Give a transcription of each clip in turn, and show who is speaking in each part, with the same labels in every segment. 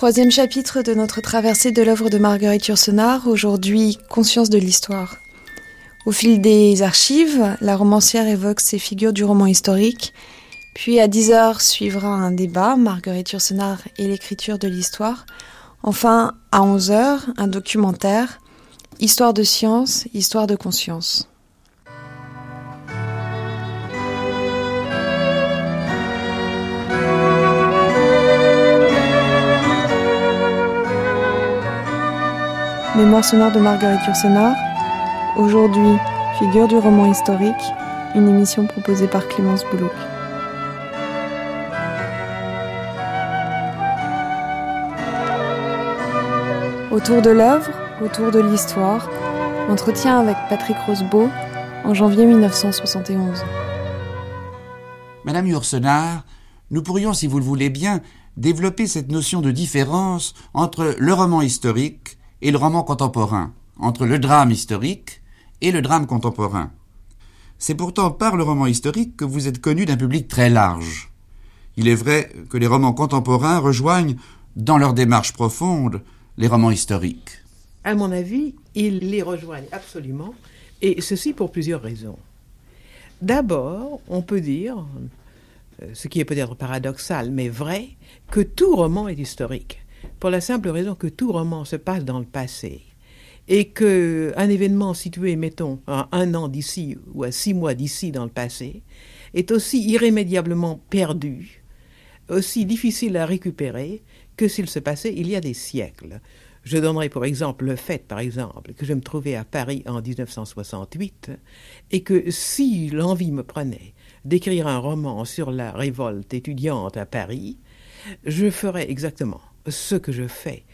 Speaker 1: Troisième chapitre de notre traversée de l'œuvre de Marguerite Yourcenar, aujourd'hui Conscience de l'histoire. Au fil des archives, la romancière évoque ces figures du roman historique, puis à 10h suivra un débat, Marguerite Yourcenar et l'écriture de l'histoire. Enfin, à 11h, un documentaire, Histoire de science, histoire de conscience. Mémoire sonore de Marguerite Yourcenar. Aujourd'hui, figure du roman historique, une émission proposée par Clémence Boulouk. Autour de l'œuvre, autour de l'histoire, entretien avec Patrick Rosebeau en janvier 1971.
Speaker 2: Madame Yourcenar, nous pourrions, si vous le voulez bien, développer cette notion de différence entre le roman historique et le roman contemporain, entre le drame historique et le drame contemporain. C'est pourtant par le roman historique que vous êtes connu d'un public très large. Il est vrai que les romans contemporains rejoignent, dans leur démarche profonde, les romans historiques.
Speaker 3: À mon avis, ils les rejoignent absolument, et ceci pour plusieurs raisons. D'abord, on peut dire, euh, ce qui est peut-être paradoxal, mais vrai, que tout roman est historique pour la simple raison que tout roman se passe dans le passé et que un événement situé, mettons, à un an d'ici ou à six mois d'ici dans le passé est aussi irrémédiablement perdu, aussi difficile à récupérer que s'il se passait il y a des siècles. Je donnerai pour exemple le fait, par exemple, que je me trouvais à Paris en 1968 et que si l'envie me prenait d'écrire un roman sur la révolte étudiante à Paris, je ferais exactement ce que je fais.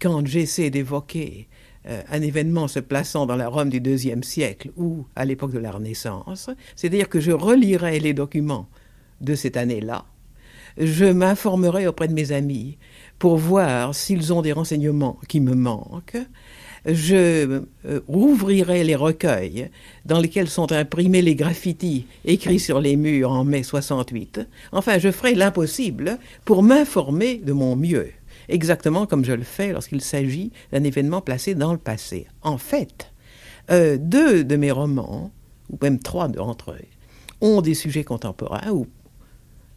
Speaker 3: Quand j'essaie d'évoquer euh, un événement se plaçant dans la Rome du deuxième siècle ou à l'époque de la Renaissance, c'est-à-dire que je relirai les documents de cette année-là, je m'informerai auprès de mes amis pour voir s'ils ont des renseignements qui me manquent, je euh, rouvrirai les recueils dans lesquels sont imprimés les graffitis écrits sur les murs en mai 68. Enfin, je ferai l'impossible pour m'informer de mon mieux exactement comme je le fais lorsqu'il s'agit d'un événement placé dans le passé. En fait, euh, deux de mes romans, ou même trois d'entre eux, ont des sujets contemporains, ou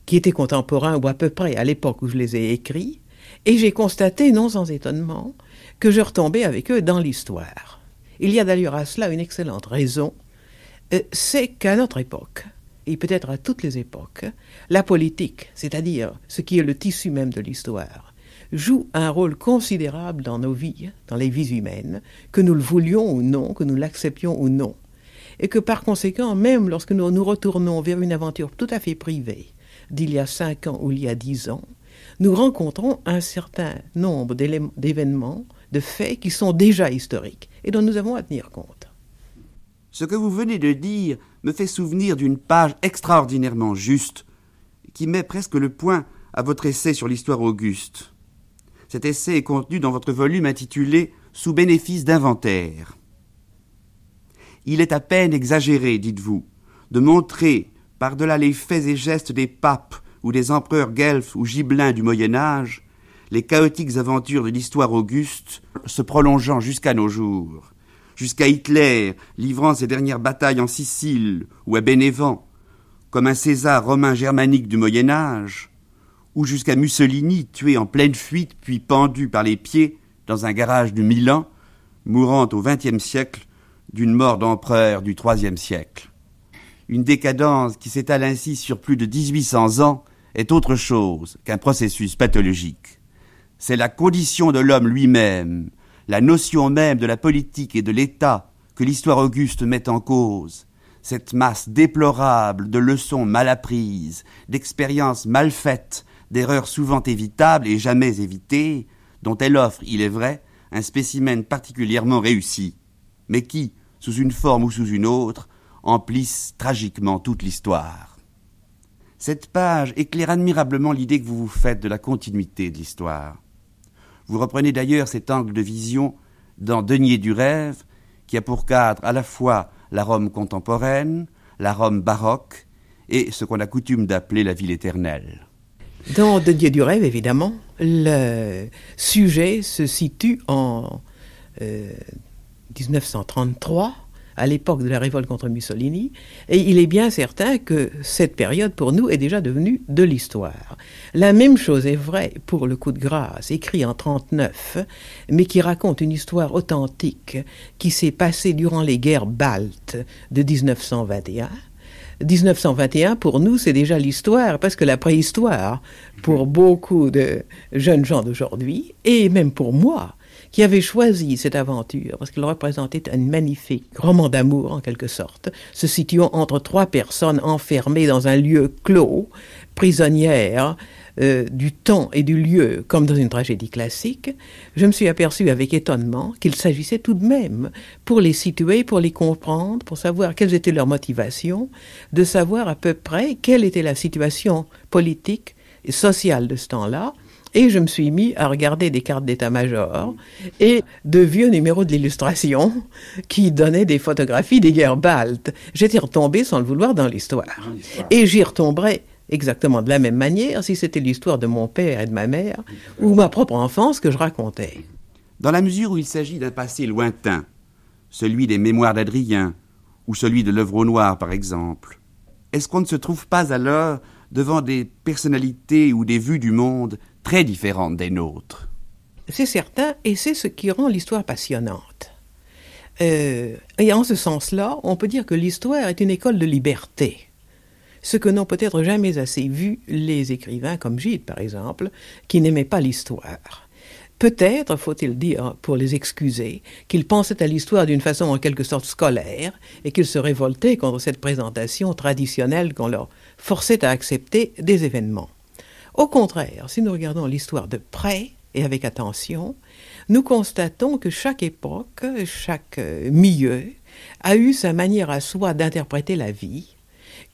Speaker 3: qui étaient contemporains, ou à peu près à l'époque où je les ai écrits, et j'ai constaté, non sans étonnement, que je retombais avec eux dans l'histoire. Il y a d'ailleurs à cela une excellente raison, euh, c'est qu'à notre époque, et peut-être à toutes les époques, la politique, c'est-à-dire ce qui est le tissu même de l'histoire, joue un rôle considérable dans nos vies, dans les vies humaines, que nous le voulions ou non, que nous l'acceptions ou non. Et que par conséquent, même lorsque nous nous retournons vers une aventure tout à fait privée, d'il y a cinq ans ou il y a dix ans, nous rencontrons un certain nombre d'événements, de faits qui sont déjà historiques et dont nous avons à tenir compte.
Speaker 2: Ce que vous venez de dire me fait souvenir d'une page extraordinairement juste qui met presque le point à votre essai sur l'histoire auguste. Cet essai est contenu dans votre volume intitulé Sous bénéfice d'inventaire. Il est à peine exagéré, dites-vous, de montrer, par-delà les faits et gestes des papes ou des empereurs guelfes ou gibelins du Moyen Âge, les chaotiques aventures de l'histoire auguste se prolongeant jusqu'à nos jours, jusqu'à Hitler livrant ses dernières batailles en Sicile ou à Bénévent, comme un César romain germanique du Moyen Âge, ou jusqu'à Mussolini tué en pleine fuite puis pendu par les pieds dans un garage du Milan, mourant au XXe siècle d'une mort d'empereur du IIIe siècle. Une décadence qui s'étale ainsi sur plus de 1800 ans est autre chose qu'un processus pathologique. C'est la condition de l'homme lui-même, la notion même de la politique et de l'État que l'histoire auguste met en cause, cette masse déplorable de leçons mal apprises, d'expériences mal faites, d'erreurs souvent évitables et jamais évitées, dont elle offre, il est vrai, un spécimen particulièrement réussi, mais qui, sous une forme ou sous une autre, emplissent tragiquement toute l'histoire. Cette page éclaire admirablement l'idée que vous vous faites de la continuité de l'histoire. Vous reprenez d'ailleurs cet angle de vision dans Denier du rêve, qui a pour cadre à la fois la Rome contemporaine, la Rome baroque et ce qu'on a coutume d'appeler la ville éternelle.
Speaker 3: Dans Dieu du rêve, évidemment, le sujet se situe en 1933 à l'époque de la révolte contre Mussolini, et il est bien certain que cette période pour nous est déjà devenue de l'histoire. La même chose est vraie pour le coup de grâce, écrit en 39, mais qui raconte une histoire authentique qui s'est passée durant les guerres baltes de 1921. 1921, pour nous, c'est déjà l'histoire, parce que la préhistoire, pour beaucoup de jeunes gens d'aujourd'hui, et même pour moi, qui avait choisi cette aventure parce qu'elle représentait un magnifique roman d'amour en quelque sorte, se situant entre trois personnes enfermées dans un lieu clos, prisonnières euh, du temps et du lieu, comme dans une tragédie classique, je me suis aperçu avec étonnement qu'il s'agissait tout de même, pour les situer, pour les comprendre, pour savoir quelles étaient leurs motivations, de savoir à peu près quelle était la situation politique et sociale de ce temps-là, et je me suis mis à regarder des cartes d'état-major et de vieux numéros de l'illustration qui donnaient des photographies des guerres baltes. J'étais retombé sans le vouloir dans l'histoire. Et j'y retomberai exactement de la même manière si c'était l'histoire de mon père et de ma mère ou ma propre enfance que je racontais.
Speaker 2: Dans la mesure où il s'agit d'un passé lointain, celui des mémoires d'Adrien ou celui de l'œuvre au noir par exemple, est-ce qu'on ne se trouve pas alors devant des personnalités ou des vues du monde très différentes des nôtres?
Speaker 3: C'est certain, et c'est ce qui rend l'histoire passionnante. Euh, et en ce sens-là, on peut dire que l'histoire est une école de liberté. Ce que n'ont peut-être jamais assez vu les écrivains comme Gide, par exemple, qui n'aimaient pas l'histoire. Peut-être, faut-il dire, pour les excuser, qu'ils pensaient à l'histoire d'une façon en quelque sorte scolaire et qu'ils se révoltaient contre cette présentation traditionnelle qu'on leur forçait à accepter des événements. Au contraire, si nous regardons l'histoire de près et avec attention, nous constatons que chaque époque, chaque milieu a eu sa manière à soi d'interpréter la vie,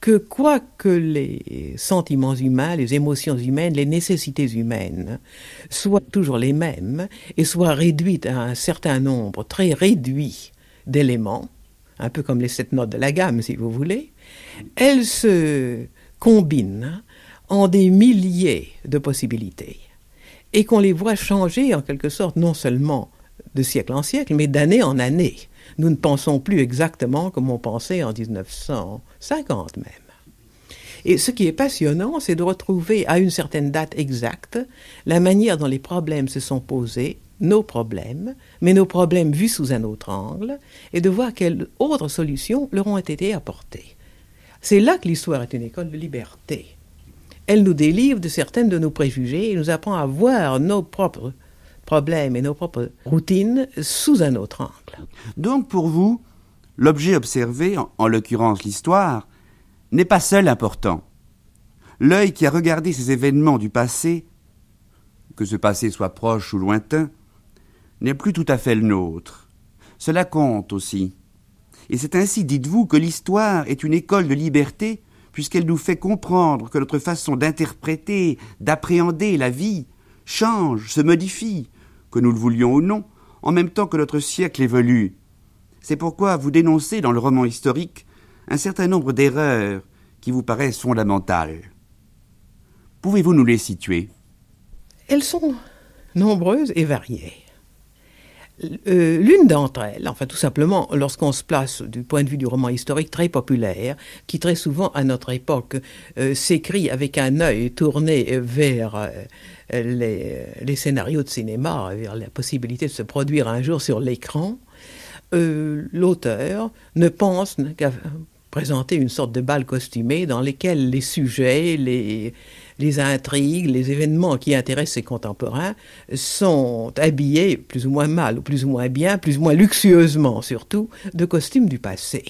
Speaker 3: que quoi que les sentiments humains, les émotions humaines, les nécessités humaines soient toujours les mêmes et soient réduites à un certain nombre très réduit d'éléments, un peu comme les sept notes de la gamme si vous voulez, elles se combinent en des milliers de possibilités et qu'on les voit changer en quelque sorte non seulement de siècle en siècle, mais d'année en année. Nous ne pensons plus exactement comme on pensait en 1950 même. Et ce qui est passionnant, c'est de retrouver à une certaine date exacte la manière dont les problèmes se sont posés, nos problèmes, mais nos problèmes vus sous un autre angle, et de voir quelles autres solutions leur ont été apportées. C'est là que l'histoire est une école de liberté elle nous délivre de certaines de nos préjugés et nous apprend à voir nos propres problèmes et nos propres routines sous un autre angle.
Speaker 2: Donc pour vous, l'objet observé, en, l'occurrence l'histoire, n'est pas seul important. L'œil qui a regardé ces événements du passé, que ce passé soit proche ou lointain, n'est plus tout à fait le nôtre. Cela compte aussi. Et c'est ainsi, dites-vous, que l'histoire est une école de liberté puisqu'elle nous fait comprendre que notre façon d'interpréter, d'appréhender la vie change, se modifie, que nous le voulions ou non, en même temps que notre siècle évolue. C'est pourquoi vous dénoncez dans le roman historique un certain nombre d'erreurs qui vous paraissent fondamentales. Pouvez-vous nous les situer?
Speaker 3: Elles sont nombreuses et variées. Euh, l'une d'entre elles, enfin tout simplement lorsqu'on se place du point de vue du roman historique très populaire, qui très souvent à notre époque euh, s'écrit avec un œil tourné vers euh, les, scénarios de cinéma, vers la possibilité de se produire un jour sur l'écran, l'auteur ne pense qu'à présenter une sorte de bal costumé dans lesquels les sujets, les, les intrigues, les événements qui intéressent ses contemporains sont habillés plus ou moins mal, ou plus ou moins bien, plus ou moins luxueusement surtout, de costumes du passé.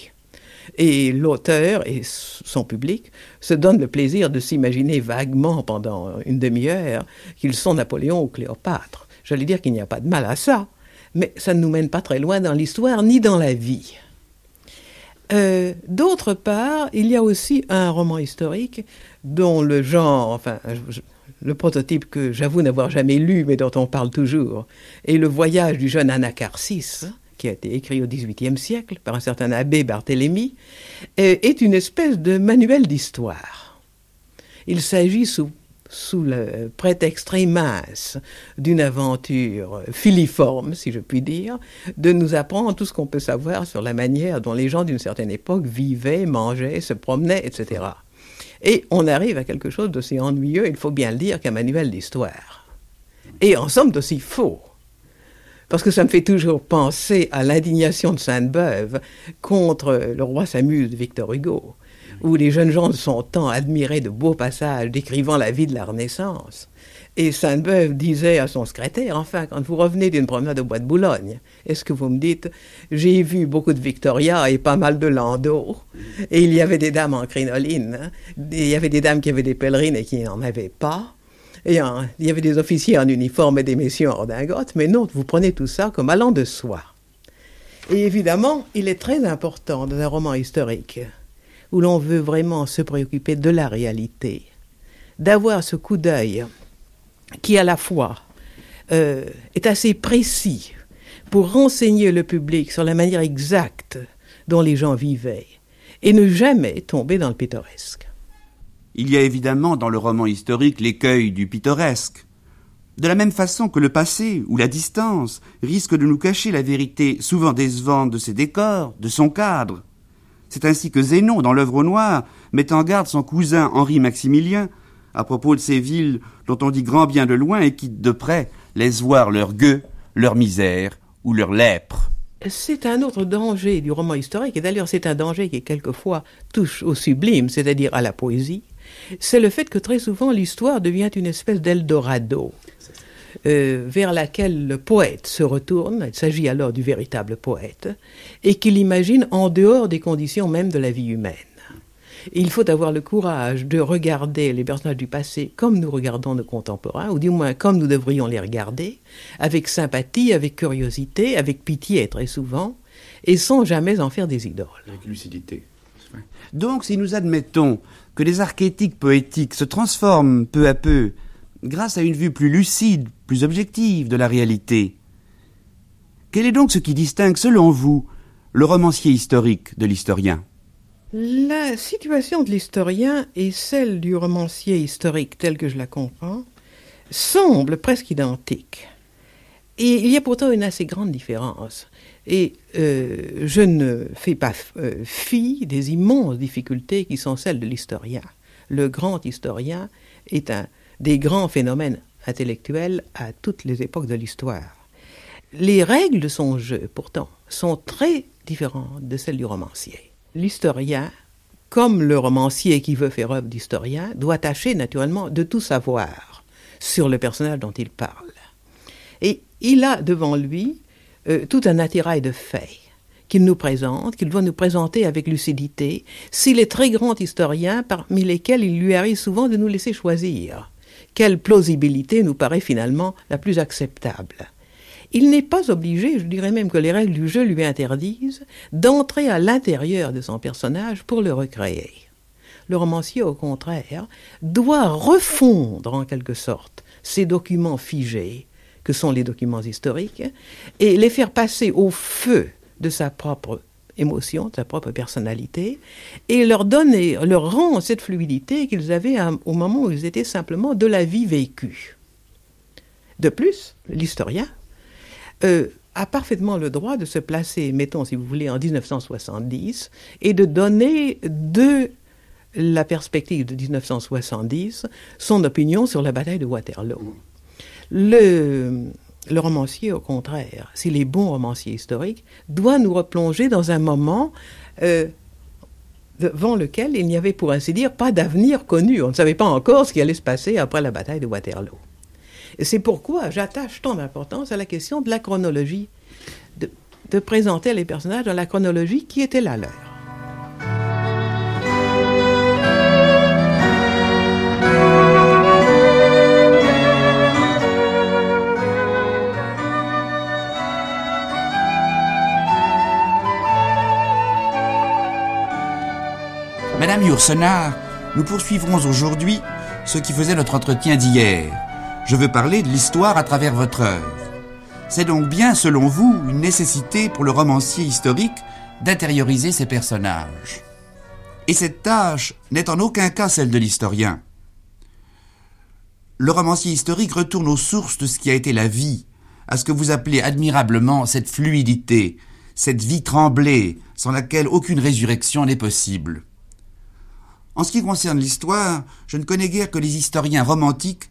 Speaker 3: Et l'auteur et son public se donnent le plaisir de s'imaginer vaguement pendant une demi-heure qu'ils sont Napoléon ou Cléopâtre. J'allais dire qu'il n'y a pas de mal à ça, mais ça ne nous mène pas très loin dans l'histoire ni dans la vie. Euh, d'autre part, il y a aussi un roman historique dont le genre, enfin, le prototype que j'avoue n'avoir jamais lu, mais dont on parle toujours, est Le voyage du jeune Anacarsis, qui a été écrit au XVIIIe siècle par un certain abbé Barthélemy, est une espèce de manuel d'histoire. Il s'agit sous sous le prétexte très mince d'une aventure filiforme, si je puis dire, de nous apprendre tout ce qu'on peut savoir sur la manière dont les gens d'une certaine époque vivaient, mangeaient, se promenaient, etc. Et on arrive à quelque chose d'aussi ennuyeux, il faut bien le dire, qu'un manuel d'histoire. Et en somme d'aussi faux. Parce que ça me fait toujours penser à l'indignation de Sainte-Beuve contre le roi Samus de Victor Hugo où les jeunes gens de son temps admiraient de beaux passages décrivant la vie de la Renaissance. Et Sainte-Beuve disait à son secrétaire, enfin, quand vous revenez d'une promenade au bois de Boulogne, est-ce que vous me dites, j'ai vu beaucoup de Victoria et pas mal de Landau, et il y avait des dames en crinoline, hein. il y avait des dames qui avaient des pèlerines et qui n'en avaient pas, et il y avait des officiers en uniforme et des messieurs en redingote, mais non, vous prenez tout ça comme allant de soi. Et évidemment, il est très important dans un roman historique où l'on veut vraiment se préoccuper de la réalité, d'avoir ce coup d'œil qui à la fois euh, est assez précis pour renseigner le public sur la manière exacte dont les gens vivaient et ne jamais tomber dans le pittoresque.
Speaker 2: Il y a évidemment dans le roman historique l'écueil du pittoresque. De la même façon que le passé ou la distance risque de nous cacher la vérité souvent décevante de ses décors, de son cadre. C'est ainsi que Zénon, dans l'œuvre au noir, met en garde son cousin Henri Maximilien à propos de ces villes dont on dit grand bien de loin et qui, de près, laissent voir leur gueux, leur misère ou leur lèpre.
Speaker 3: C'est un autre danger du roman historique, et d'ailleurs c'est un danger qui quelquefois touche au sublime, c'est-à-dire à la poésie, c'est le fait que très souvent l'histoire devient une espèce d'Eldorado. Euh, vers laquelle le poète se retourne, il s'agit alors du véritable poète, et qu'il imagine en dehors des conditions même de la vie humaine. Il faut avoir le courage de regarder les personnages du passé comme nous regardons nos contemporains, ou du moins comme nous devrions les regarder, avec sympathie, avec curiosité, avec pitié très souvent, et sans jamais en faire des idoles.
Speaker 2: Avec lucidité. Donc, si nous admettons que les archétypes poétiques se transforment peu à peu grâce à une vue plus lucide, plus objective de la réalité. Quel est donc ce qui distingue, selon vous, le romancier historique de l'historien?
Speaker 3: La situation de l'historien et celle du romancier historique tel que je la comprends semblent presque identiques. Et il y a pourtant une assez grande différence. Et euh, je ne fais pas euh, fi des immenses difficultés qui sont celles de l'historien. Le grand historien est un des grands phénomènes intellectuels à toutes les époques de l'histoire. Les règles de son jeu, pourtant, sont très différentes de celles du romancier. L'historien, comme le romancier qui veut faire œuvre d'historien, doit tâcher naturellement de tout savoir sur le personnage dont il parle. Et il a devant lui euh, tout un attirail de faits qu'il nous présente, qu'il doit nous présenter avec lucidité, s'il est très grand historien, parmi lesquels il lui arrive souvent de nous laisser choisir quelle plausibilité nous paraît finalement la plus acceptable. Il n'est pas obligé, je dirais même que les règles du jeu lui interdisent, d'entrer à l'intérieur de son personnage pour le recréer. Le romancier, au contraire, doit refondre en quelque sorte ces documents figés, que sont les documents historiques, et les faire passer au feu de sa propre émotion, de sa propre personnalité, et leur donner, leur rendre cette fluidité qu'ils avaient au moment où ils étaient simplement de la vie vécue. De plus, l'historien euh, a parfaitement le droit de se placer, mettons si vous voulez, en 1970, et de donner de la perspective de 1970 son opinion sur la bataille de Waterloo. Le, le romancier, au contraire, s'il est bon romancier historique, doit nous replonger dans un moment euh, devant lequel il n'y avait, pour ainsi dire, pas d'avenir connu. On ne savait pas encore ce qui allait se passer après la bataille de Waterloo. C'est pourquoi j'attache tant d'importance à la question de la chronologie, de, de présenter les personnages dans la chronologie qui était la leur.
Speaker 2: Madame Yourcenar, nous poursuivrons aujourd'hui ce qui faisait notre entretien d'hier. Je veux parler de l'histoire à travers votre œuvre. C'est donc bien, selon vous, une nécessité pour le romancier historique d'intérioriser ses personnages. Et cette tâche n'est en aucun cas celle de l'historien. Le romancier historique retourne aux sources de ce qui a été la vie, à ce que vous appelez admirablement cette fluidité, cette vie tremblée, sans laquelle aucune résurrection n'est possible. En ce qui concerne l'histoire, je ne connais guère que les historiens romantiques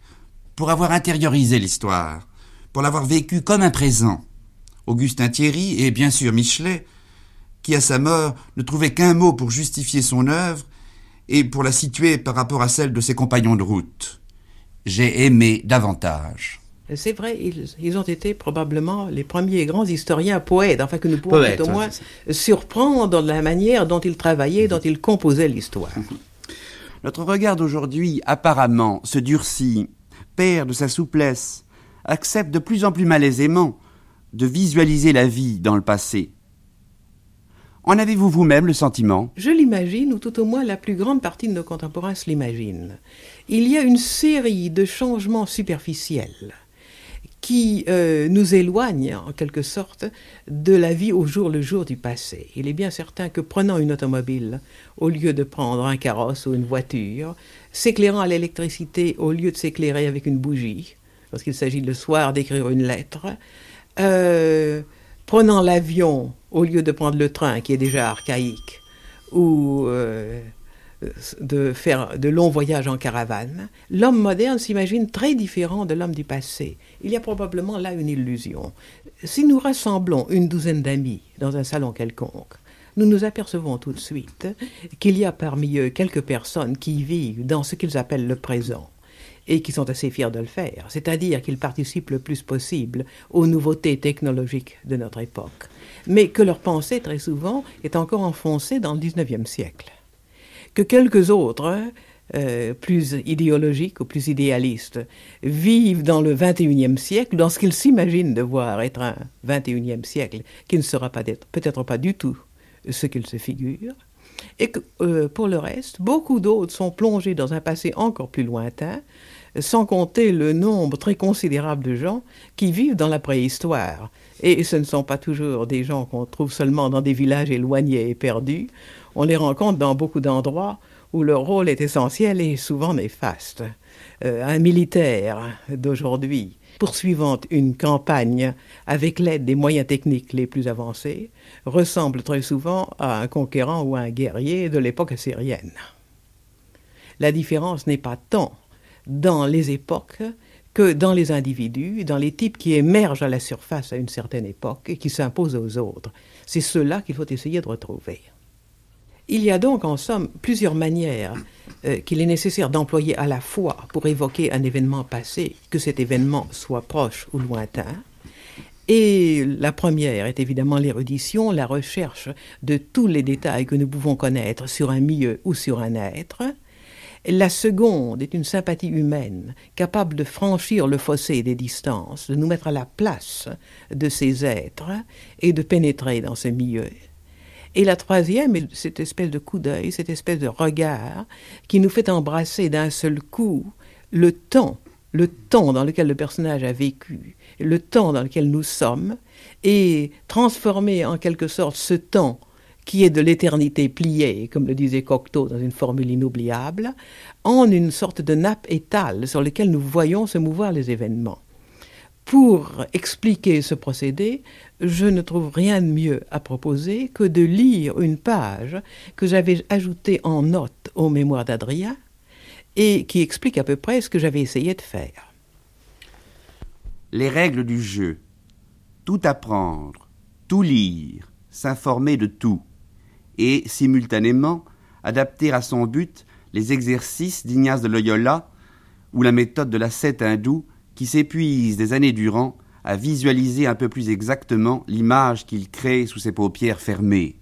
Speaker 2: pour avoir intériorisé l'histoire, pour l'avoir vécue comme un présent. Augustin Thierry et bien sûr Michelet, qui à sa mort ne trouvait qu'un mot pour justifier son œuvre et pour la situer par rapport à celle de ses compagnons de route. J'ai aimé davantage.
Speaker 3: C'est vrai, ils, ont été probablement les premiers grands historiens poètes, enfin que nous pouvons au moins surprendre dans la manière dont ils travaillaient, dont ils composaient l'histoire.
Speaker 2: Notre regard d'aujourd'hui apparemment se durcit, perd de sa souplesse, accepte de plus en plus malaisément de visualiser la vie dans le passé. En avez-vous vous-même le sentiment?
Speaker 3: Je l'imagine, ou tout au moins la plus grande partie de nos contemporains se l'imagine. Il y a une série de changements superficiels qui euh, nous éloignent en quelque sorte de la vie au jour le jour du passé. Il est bien certain que prenant une automobile au lieu de prendre un carrosse ou une voiture, s'éclairant à l'électricité au lieu de s'éclairer avec une bougie, lorsqu'il s'agit le soir d'écrire une lettre, euh, prenant l'avion au lieu de prendre le train qui est déjà archaïque, ou euh, de faire de longs voyages en caravane, l'homme moderne s'imagine très différent de l'homme du passé. Il y a probablement là une illusion. Si nous rassemblons une douzaine d'amis dans un salon quelconque, nous nous apercevons tout de suite qu'il y a parmi eux quelques personnes qui vivent dans ce qu'ils appellent le présent et qui sont assez fiers de le faire, c'est-à-dire qu'ils participent le plus possible aux nouveautés technologiques de notre époque, mais que leur pensée très souvent est encore enfoncée dans le XIXe siècle que quelques autres, euh, plus idéologiques ou plus idéalistes, vivent dans le XXIe siècle, dans ce qu'ils s'imaginent devoir être un XXIe siècle, qui ne sera peut-être pas du tout ce qu'ils se figurent, et que euh, pour le reste, beaucoup d'autres sont plongés dans un passé encore plus lointain, sans compter le nombre très considérable de gens qui vivent dans la préhistoire. Et ce ne sont pas toujours des gens qu'on trouve seulement dans des villages éloignés et perdus on les rencontre dans beaucoup d'endroits où leur rôle est essentiel et souvent néfaste. Euh, un militaire d'aujourd'hui, poursuivant une campagne avec l'aide des moyens techniques les plus avancés, ressemble très souvent à un conquérant ou à un guerrier de l'époque assyrienne. La différence n'est pas tant dans les époques que dans les individus, dans les types qui émergent à la surface à une certaine époque et qui s'imposent aux autres. C'est cela qu'il faut essayer de retrouver. Il y a donc en somme plusieurs manières euh, qu'il est nécessaire d'employer à la fois pour évoquer un événement passé, que cet événement soit proche ou lointain. Et la première est évidemment l'érudition, la recherche de tous les détails que nous pouvons connaître sur un milieu ou sur un être. La seconde est une sympathie humaine, capable de franchir le fossé des distances, de nous mettre à la place de ces êtres et de pénétrer dans ce milieu. Et la troisième est cette espèce de coup d'œil, cette espèce de regard qui nous fait embrasser d'un seul coup le temps, le temps dans lequel le personnage a vécu, le temps dans lequel nous sommes, et transformer en quelque sorte ce temps qui est de l'éternité pliée, comme le disait Cocteau dans une formule inoubliable, en une sorte de nappe étale sur laquelle nous voyons se mouvoir les événements. Pour expliquer ce procédé, je ne trouve rien de mieux à proposer que de lire une page que j'avais ajoutée en note au mémoire d'Adrien et qui explique à peu près ce que j'avais essayé de faire.
Speaker 2: Les règles du jeu. Tout apprendre, tout lire, s'informer de tout, et, simultanément, adapter à son but les exercices d'Ignace de Loyola ou la méthode de la l'ascète hindou qui s'épuise des années durant à visualiser un peu plus exactement l'image qu'il crée sous ses paupières fermées.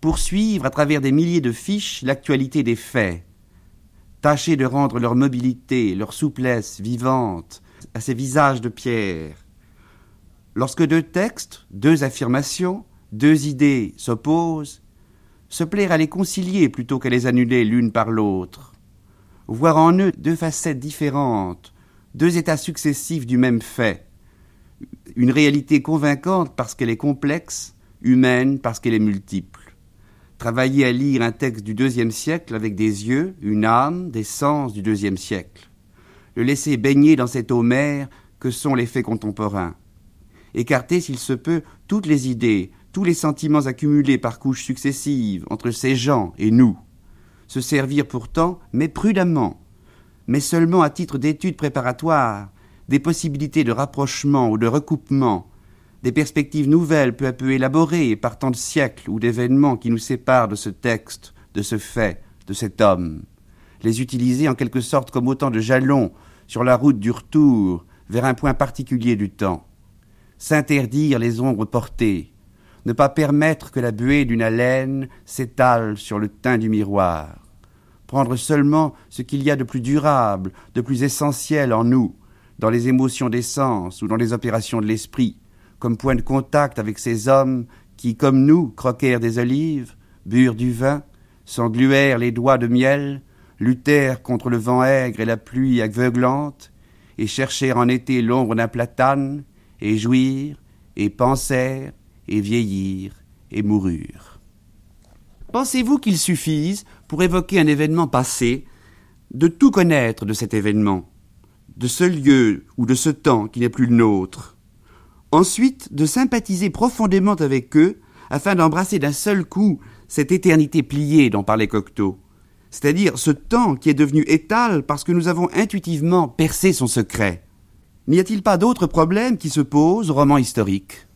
Speaker 2: Poursuivre à travers des milliers de fiches l'actualité des faits. Tâcher de rendre leur mobilité, leur souplesse vivante à ces visages de pierre. Lorsque deux textes, deux affirmations, deux idées s'opposent, se plaire à les concilier plutôt qu'à les annuler l'une par l'autre. Voir en eux deux facettes différentes, deux états successifs du même fait. Une réalité convaincante parce qu'elle est complexe, humaine parce qu'elle est multiple. Travailler à lire un texte du deuxième siècle avec des yeux, une âme, des sens du deuxième siècle. le laisser baigner dans cette eau mère que sont les faits contemporains. Écarter, s'il se peut, toutes les idées, tous les sentiments accumulés par couches successives entre ces gens et nous. Se servir pourtant, mais prudemment, mais seulement à titre d'étude préparatoire, des possibilités de rapprochement ou de recoupement, des perspectives nouvelles peu à peu élaborées par tant de siècles ou d'événements qui nous séparent de ce texte, de ce fait, de cet homme, les utiliser en quelque sorte comme autant de jalons sur la route du retour vers un point particulier du temps, s'interdire les ombres portées, ne pas permettre que la buée d'une haleine s'étale sur le teint du miroir, prendre seulement ce qu'il y a de plus durable, de plus essentiel en nous, dans les émotions des sens ou dans les opérations de l'esprit, comme point de contact avec ces hommes qui, comme nous, croquèrent des olives, burent du vin, s'engluèrent les doigts de miel, luttèrent contre le vent aigre et la pluie aveuglante, et cherchèrent en été l'ombre d'un platane, et jouirent, et pensèrent, et vieillirent, et moururent. Pensez-vous qu'il suffise, pour évoquer un événement passé, de tout connaître de cet événement, de ce lieu ou de ce temps qui n'est plus le nôtre. Ensuite, de sympathiser profondément avec eux, afin d'embrasser d'un seul coup cette éternité pliée dont parlait Cocteau, c'est-à-dire ce temps qui est devenu étal parce que nous avons intuitivement percé son secret. N'y a-t-il pas d'autres problèmes qui se posent au roman historique?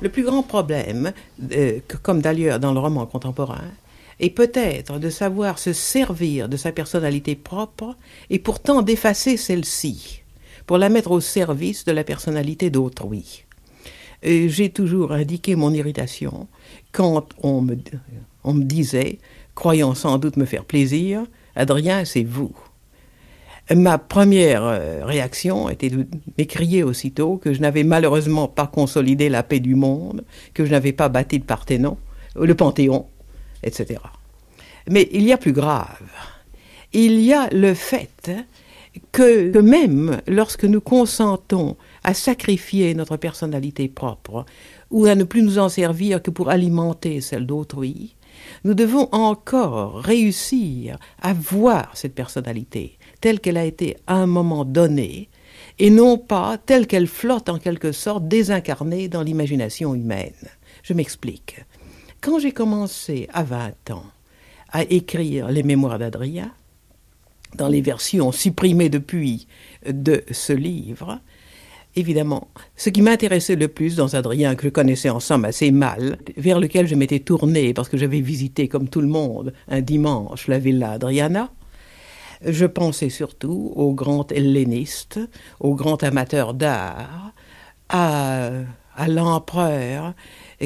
Speaker 3: Le plus grand problème, euh, comme d'ailleurs dans le roman contemporain, est peut-être de savoir se servir de sa personnalité propre et pourtant d'effacer celle-ci pour la mettre au service de la personnalité d'autrui. J'ai toujours indiqué mon irritation quand on me, disait, croyant sans doute me faire plaisir, Adrien, c'est vous. Ma première euh, réaction était de m'écrier aussitôt que je n'avais malheureusement pas consolidé la paix du monde, que je n'avais pas bâti Parthénon, le Panthéon, etc. Mais il y a plus grave. Il y a le fait que, même lorsque nous consentons à sacrifier notre personnalité propre ou à ne plus nous en servir que pour alimenter celle d'autrui, nous devons encore réussir à voir cette personnalité telle qu'elle a été à un moment donné et non pas telle qu'elle flotte en quelque sorte désincarnée dans l'imagination humaine. Je m'explique. Quand j'ai commencé à 20 ans à écrire les mémoires d'Adrien, dans les versions supprimées depuis de ce livre, évidemment, ce qui m'intéressait le plus dans Adrien, que je connaissais en somme assez mal, vers lequel je m'étais tourné parce que j'avais visité, comme tout le monde, un dimanche la villa Adriana, je pensais surtout au grand helléniste, au grand amateur d'art, à, à l'empereur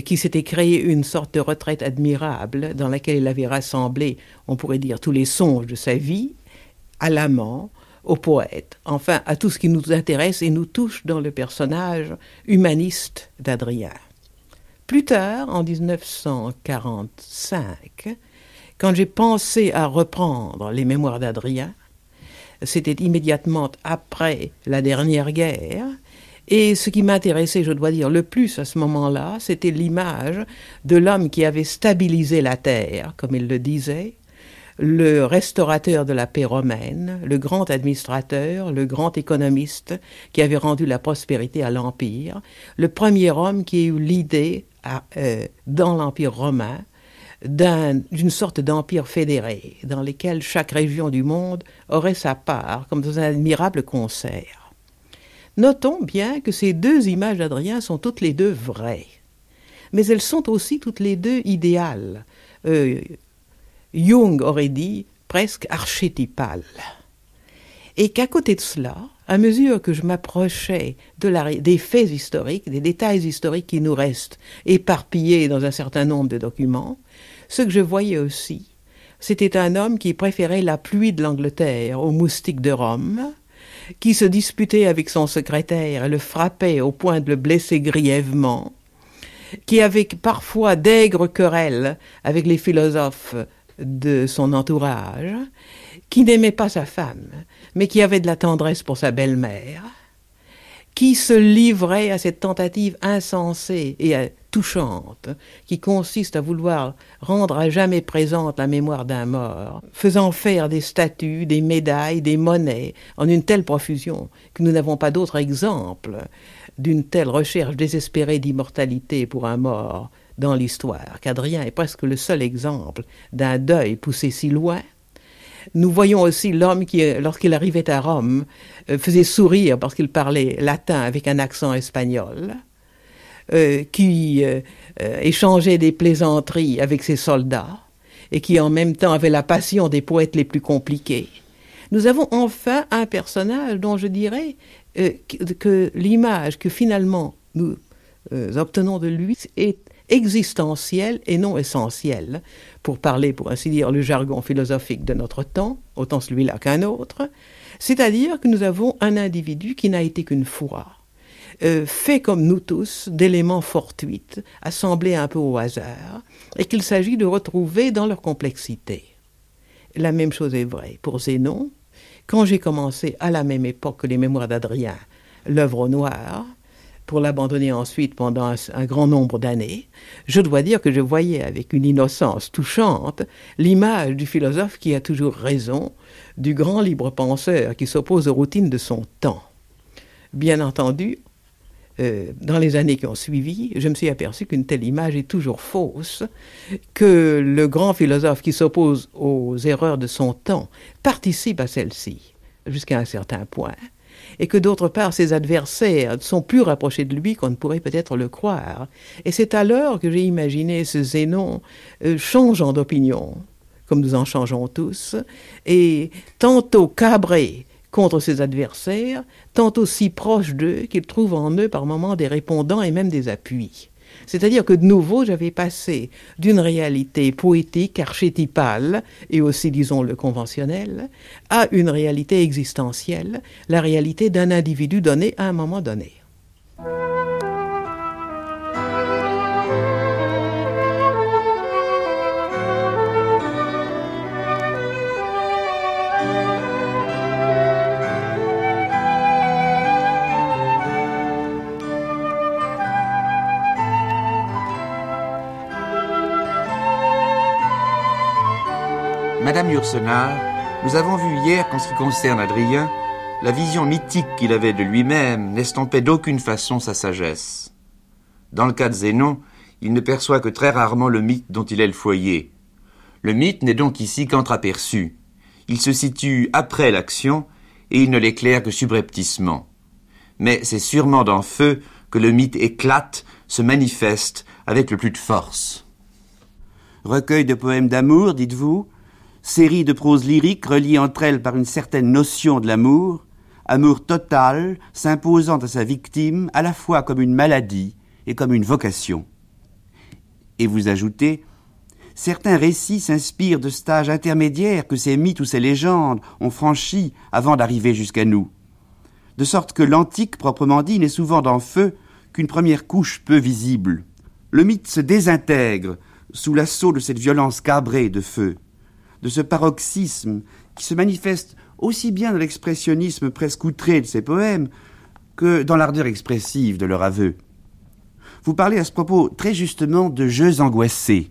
Speaker 3: qui s'était créé une sorte de retraite admirable dans laquelle il avait rassemblé, on pourrait dire, tous les songes de sa vie, à l'amant, au poète, enfin à tout ce qui nous intéresse et nous touche dans le personnage humaniste d'Adrien. Plus tard, en 1945, quand j'ai pensé à reprendre les mémoires d'Adrien, c'était immédiatement après la dernière guerre, et ce qui m'intéressait, je dois dire, le plus à ce moment-là, c'était l'image de l'homme qui avait stabilisé la terre, comme il le disait, le restaurateur de la paix romaine, le grand administrateur, le grand économiste qui avait rendu la prospérité à l'Empire, le premier homme qui a eu l'idée euh, dans l'Empire romain d'une sorte d'empire fédéré, dans lequel chaque région du monde aurait sa part, comme dans un admirable concert. Notons bien que ces deux images d'Adrien sont toutes les deux vraies, mais elles sont aussi toutes les deux idéales. Euh, Jung aurait dit presque archétypale. Et qu'à côté de cela, à mesure que je m'approchais de des faits historiques, des détails historiques qui nous restent éparpillés dans un certain nombre de documents, ce que je voyais aussi, c'était un homme qui préférait la pluie de l'Angleterre aux moustiques de Rome, qui se disputait avec son secrétaire et le frappait au point de le blesser grièvement, qui avait parfois d'aigres querelles avec les philosophes de son entourage, qui n'aimait pas sa femme, mais qui avait de la tendresse pour sa belle-mère, qui se livrait à cette tentative insensée et euh, touchante, qui consiste à vouloir rendre à jamais présente la mémoire d'un mort, faisant faire des statues, des médailles, des monnaies, en une telle profusion que nous n'avons pas d'autre exemple d'une telle recherche désespérée d'immortalité pour un mort dans l'histoire, qu'Adrien est presque le seul exemple d'un deuil poussé si loin nous voyons aussi l'homme qui, lorsqu'il arrivait à Rome, euh, faisait sourire parce qu'il parlait latin avec un accent espagnol, euh, qui euh, échangeait des plaisanteries avec ses soldats et qui en même temps avait la passion des poètes les plus compliqués. Nous avons enfin un personnage dont je dirais que l'image que finalement nous obtenons de lui est existentielle et non essentielle, pour parler, pour ainsi dire, le jargon philosophique de notre temps, autant celui-là qu'un autre, c'est-à-dire que nous avons un individu qui n'a été qu'une fois, euh, fait comme nous tous d'éléments fortuits, assemblés un peu au hasard, et qu'il s'agit de retrouver dans leur complexité. La même chose est vraie pour Zénon. Quand j'ai commencé à la même époque que les Mémoires d'Adrien, l'œuvre au noir, pour l'abandonner ensuite pendant un, grand nombre d'années, je dois dire que je voyais avec une innocence touchante l'image du philosophe qui a toujours raison, du grand libre penseur qui s'oppose aux routines de son temps. Bien entendu, euh, dans les années qui ont suivi, je me suis aperçu qu'une telle image est toujours fausse, que le grand philosophe qui s'oppose aux erreurs de son temps participe à celles-ci, jusqu'à un certain point, et que d'autre part ses adversaires sont plus rapprochés de lui qu'on ne pourrait peut-être le croire. Et c'est alors que j'ai imaginé ce Zénon euh, changeant d'opinion, comme nous en changeons tous, et tantôt cabré contre ses adversaires, tantôt si proche d'eux qu'il trouve en eux par moments des répondants et même des appuis. C'est-à-dire que de nouveau, j'avais passé d'une réalité poétique, archétypale, et aussi, disons-le, conventionnelle, à une réalité existentielle, la réalité d'un individu donné à un moment donné.
Speaker 2: Nous avons vu hier qu'en ce qui concerne Adrien, la vision mythique qu'il avait de lui-même n'estampait d'aucune façon sa sagesse. Dans le cas de Zénon, il ne perçoit que très rarement le mythe dont il est le foyer. Le mythe n'est donc ici qu'entre-aperçu. Il se situe après l'action et il ne l'éclaire que subrepticement. Mais c'est sûrement dans Feu que le mythe éclate, se manifeste avec le plus de force. Recueil de poèmes d'amour, dites-vous, série de prose lyrique reliée entre elles par une certaine notion de l'amour, amour total s'imposant à sa victime à la fois comme une maladie et comme une vocation. Et vous ajoutez, certains récits s'inspirent de stages intermédiaires que ces mythes ou ces légendes ont franchis avant d'arriver jusqu'à nous. De sorte que l'antique proprement dit n'est souvent dans feu qu'une première couche peu visible. Le mythe se désintègre sous l'assaut de cette violence cabrée de feu de ce paroxysme qui se manifeste aussi bien dans l'expressionnisme presque outré de ses poèmes que dans l'ardeur expressive de leur aveu. Vous parlez à ce propos très justement de jeux angoissés.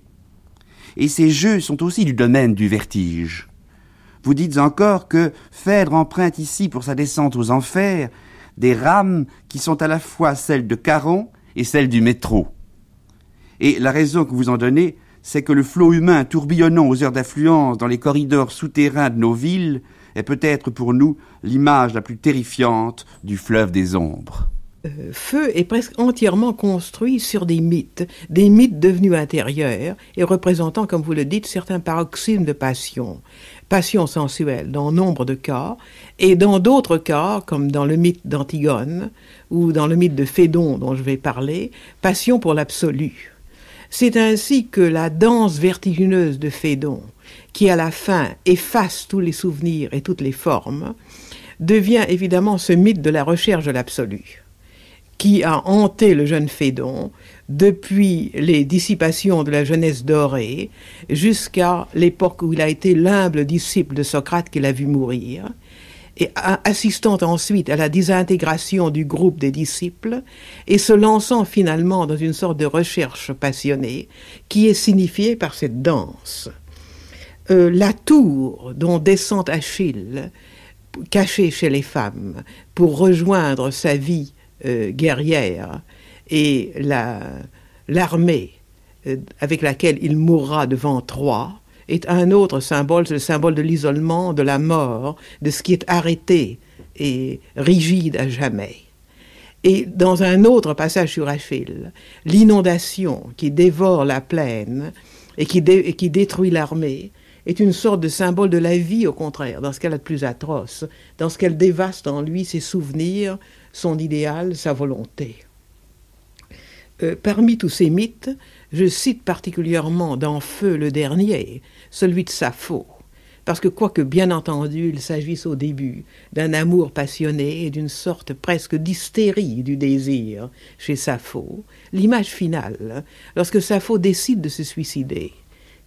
Speaker 2: Et ces jeux sont aussi du domaine du vertige. Vous dites encore que Phèdre emprunte ici pour sa descente aux enfers des rames qui sont à la fois celles de Caron et celles du métro. Et la raison que vous en donnez, c'est que le flot humain tourbillonnant aux heures d'affluence dans les corridors souterrains de nos villes est peut-être pour nous l'image la plus terrifiante du fleuve des ombres.
Speaker 3: Euh, feu est presque entièrement construit sur des mythes, des mythes devenus intérieurs et représentant, comme vous le dites, certains paroxysmes de passion. Passion sensuelle dans nombre de cas, et dans d'autres cas, comme dans le mythe d'Antigone ou dans le mythe de Phédon dont je vais parler, passion pour l'absolu. C'est ainsi que la danse vertigineuse de Phédon, qui à la fin efface tous les souvenirs et toutes les formes, devient évidemment ce mythe de la recherche de l'absolu, qui a hanté le jeune Phédon depuis les dissipations de la jeunesse dorée jusqu'à l'époque où il a été l'humble disciple de Socrate qu'il a vu mourir, et assistant ensuite à la désintégration du groupe des disciples et se lançant finalement dans une sorte de recherche passionnée qui est signifiée par cette danse. Euh, la tour dont descend Achille, cachée chez les femmes, pour rejoindre sa vie euh, guerrière et l'armée euh, avec laquelle il mourra devant Troie, est un autre symbole, le symbole de l'isolement, de la mort, de ce qui est arrêté et rigide à jamais. Et dans un autre passage sur Achille, l'inondation qui dévore la plaine et qui, et qui détruit l'armée est une sorte de symbole de la vie, au contraire, dans ce qu'elle a de plus atroce, dans ce qu'elle dévaste en lui ses souvenirs, son idéal, sa volonté. Euh, parmi tous ces mythes, je cite particulièrement dans Feu le dernier, celui de Sappho, parce que quoique bien entendu il s'agisse au début d'un amour passionné et d'une sorte presque d'hystérie du désir chez Sappho, l'image finale, lorsque Sappho décide de se suicider,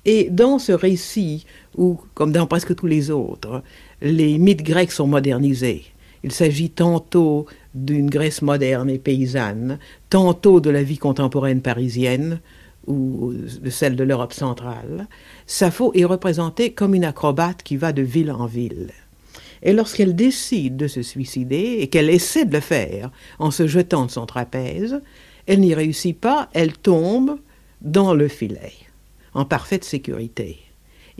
Speaker 3: et dans ce récit, où, comme dans presque tous les autres, les mythes grecs sont modernisés, il s'agit tantôt d'une Grèce moderne et paysanne, tantôt de la vie contemporaine parisienne, ou de celle de l'Europe centrale, Sappho est représentée comme une acrobate qui va de ville en ville. Et lorsqu'elle décide de se suicider et qu'elle essaie de le faire en se jetant de son trapèze, elle n'y réussit pas, elle tombe dans le filet, en parfaite sécurité.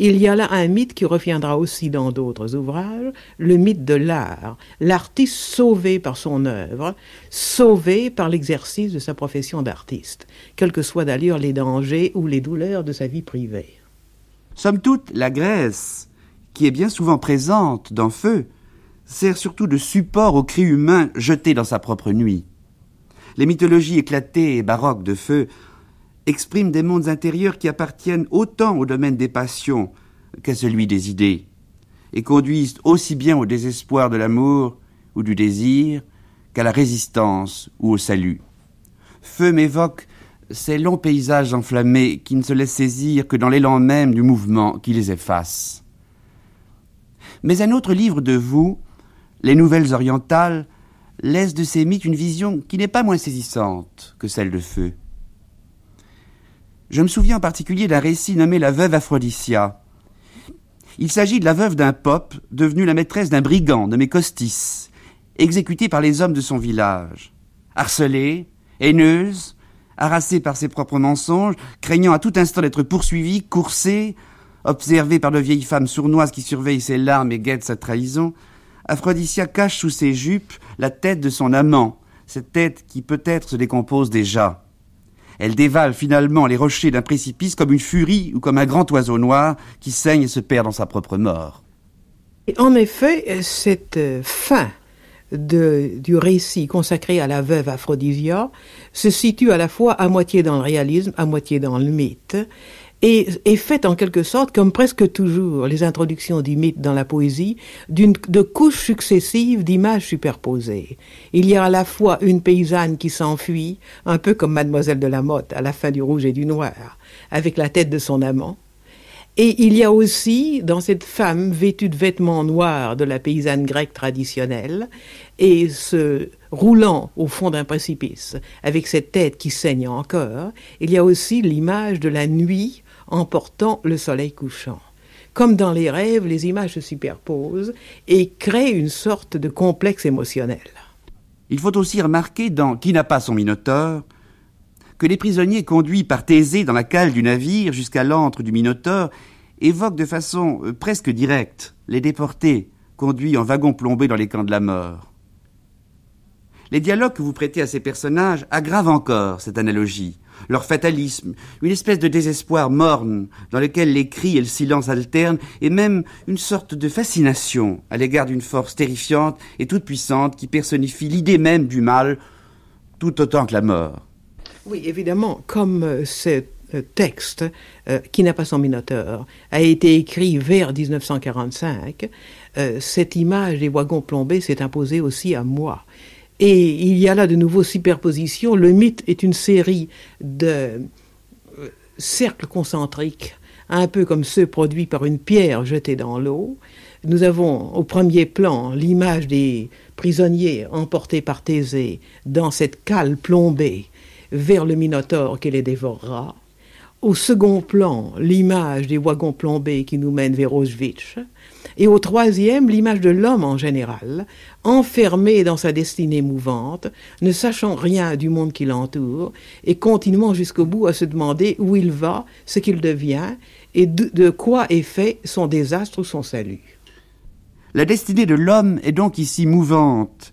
Speaker 3: Il y a là un mythe qui reviendra aussi dans d'autres ouvrages, le mythe de l'art, l'artiste sauvé par son œuvre, sauvé par l'exercice de sa profession d'artiste, quels que soient d'ailleurs les dangers ou les douleurs de sa vie privée.
Speaker 2: Somme toute, la Grèce, qui est bien souvent présente dans Feu, sert surtout de support au cri humain jeté dans sa propre nuit. Les mythologies éclatées et baroques de Feu exprime des mondes intérieurs qui appartiennent autant au domaine des passions qu'à celui des idées, et conduisent aussi bien au désespoir de l'amour ou du désir qu'à la résistance ou au salut. Feu m'évoque ces longs paysages enflammés qui ne se laissent saisir que dans l'élan même du mouvement qui les efface. Mais un autre livre de vous, Les Nouvelles Orientales, laisse de ces mythes une vision qui n'est pas moins saisissante que celle de Feu. Je me souviens en particulier d'un récit nommé La veuve Aphrodisia. Il s'agit de la veuve d'un pope, devenue la maîtresse d'un brigand nommé Costis, exécuté par les hommes de son village. Harcelée, haineuse, harassée par ses propres mensonges, craignant à tout instant d'être poursuivie, coursée, observée par de vieilles femmes sournoises qui surveillent ses larmes et guettent sa trahison, Aphrodisia cache sous ses jupes la tête de son amant, cette tête qui peut-être se décompose déjà. Elle dévale finalement les rochers d'un précipice comme une furie ou comme un grand oiseau noir qui saigne et se perd dans sa propre mort.
Speaker 3: en effet, cette euh, fin du récit consacré à la veuve Aphrodisia se situe à la fois à moitié dans le réalisme, à moitié dans le mythe et est faite en quelque sorte, comme presque toujours les introductions du mythe dans la poésie, de couches successives d'images superposées. Il y a à la fois une paysanne qui s'enfuit, un peu comme Mademoiselle de la Motte à la fin du Rouge et du Noir, avec la tête de son amant. Et il y a aussi, dans cette femme vêtue de vêtements noirs de la paysanne grecque traditionnelle, et se roulant au fond d'un précipice, avec cette tête qui saigne encore, il y a aussi l'image de la nuit emportant le soleil couchant. Comme dans les rêves, les images se superposent et créent une sorte de complexe émotionnel.
Speaker 2: Il faut aussi remarquer dans Qui n'a pas son Minotaure que les prisonniers conduits par Thésée dans la cale du navire jusqu'à l'antre du Minotaure évoquent de façon euh, presque directe les déportés conduits en wagon plombé dans les camps de la mort. Les dialogues que vous prêtez à ces personnages aggravent encore cette analogie, leur fatalisme, une espèce de désespoir morne dans lequel les cris et le silence alternent, et même une sorte de fascination à l'égard d'une force terrifiante et toute puissante qui personnifie l'idée même du mal tout autant que la mort.
Speaker 3: Oui, évidemment, comme euh, ce euh, texte, euh, qui n'a pas son minotaure, a été écrit vers 1945, cette image des wagons plombés s'est imposée aussi à moi. Et il y a là de nouveau superpositions. Le mythe est une série de euh, cercles concentriques, un peu comme ceux produits par une pierre jetée dans l'eau. nous avons au premier plan l'image des prisonniers emportés par Thésée dans cette cale plombée vers le Minotaure qui les dévorera. Au second plan, l'image des wagons plombés qui nous mènent vers Auschwitz. Et au troisième, l'image de l'homme en général, enfermé dans sa destinée mouvante, ne sachant rien du monde qui l'entoure, et continuant jusqu'au bout à se demander où il va, ce qu'il devient, et de, quoi est fait son désastre ou son salut.
Speaker 2: La destinée de l'homme est donc ici mouvante,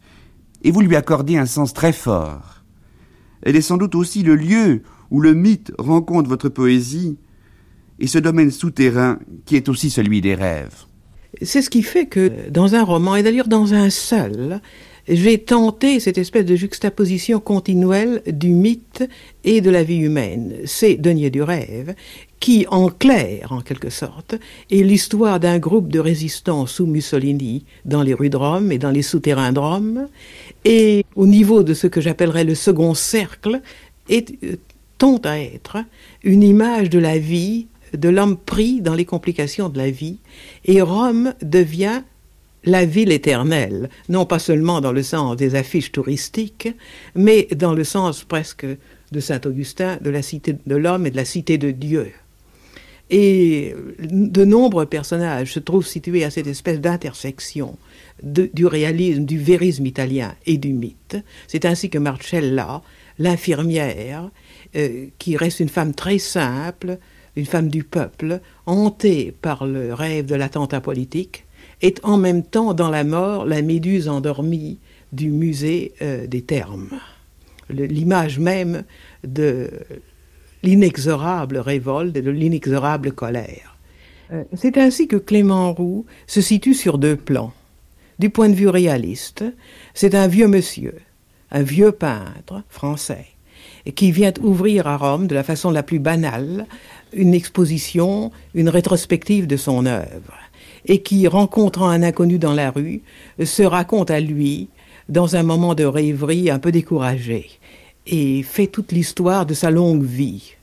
Speaker 2: et vous lui accordez un sens très fort. Elle est sans doute aussi le lieu où le mythe rencontre votre poésie, et ce domaine souterrain qui est aussi celui des rêves.
Speaker 3: C'est ce qui fait que dans un roman, et d'ailleurs dans un seul, j'ai tenté cette espèce de juxtaposition continuelle du mythe et de la vie humaine. C'est Denier du rêve qui, en clair, en quelque sorte, est l'histoire d'un groupe de résistants sous Mussolini dans les rues de Rome et dans les souterrains de Rome, et au niveau de ce que j'appellerais le second cercle, est, euh, tend à être une image de la vie de l'homme pris dans les complications de la vie, et Rome devient la ville éternelle, non pas seulement dans le sens des affiches touristiques, mais dans le sens presque de Saint Augustin, de la cité de l'homme et de la cité de Dieu. Et de nombreux personnages se trouvent situés à cette espèce d'intersection du réalisme, du vérisme italien et du mythe. C'est ainsi que Marcella, l'infirmière, euh, qui reste une femme très simple, une femme du peuple, hantée par le rêve de l'attentat politique, est en même temps dans la mort la méduse endormie du musée euh, des termes. L'image même de l'inexorable révolte et de l'inexorable colère. Euh, c'est ainsi que Clément Roux se situe sur deux plans. Du point de vue réaliste, c'est un vieux monsieur, un vieux peintre français, qui vient ouvrir à Rome de la façon la plus banale une exposition, une rétrospective de son œuvre, et qui, rencontrant un inconnu dans la rue, se raconte à lui, dans un moment de rêverie un peu découragé, et fait toute l'histoire de sa longue vie.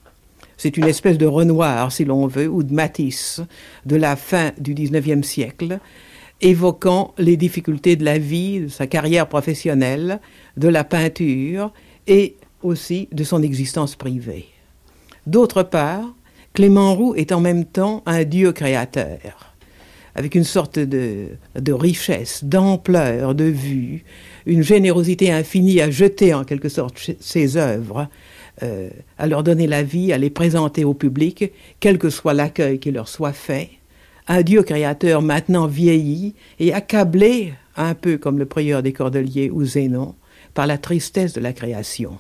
Speaker 3: C'est une espèce de Renoir, si l'on veut, ou de Matisse, de la fin du XIXe siècle, évoquant les difficultés de la vie, de sa carrière professionnelle, de la peinture et aussi de son existence privée. D'autre part, Clément Roux est en même temps un dieu créateur, avec une sorte de, richesse, d'ampleur, de vue, une générosité infinie à jeter en quelque sorte ses œuvres, euh, à leur donner la vie, à les présenter au public, quel que soit l'accueil qui leur soit fait. Un Dieu créateur maintenant vieilli et accablé, un peu comme le prieur des Cordeliers ou Zénon, par la tristesse de la création.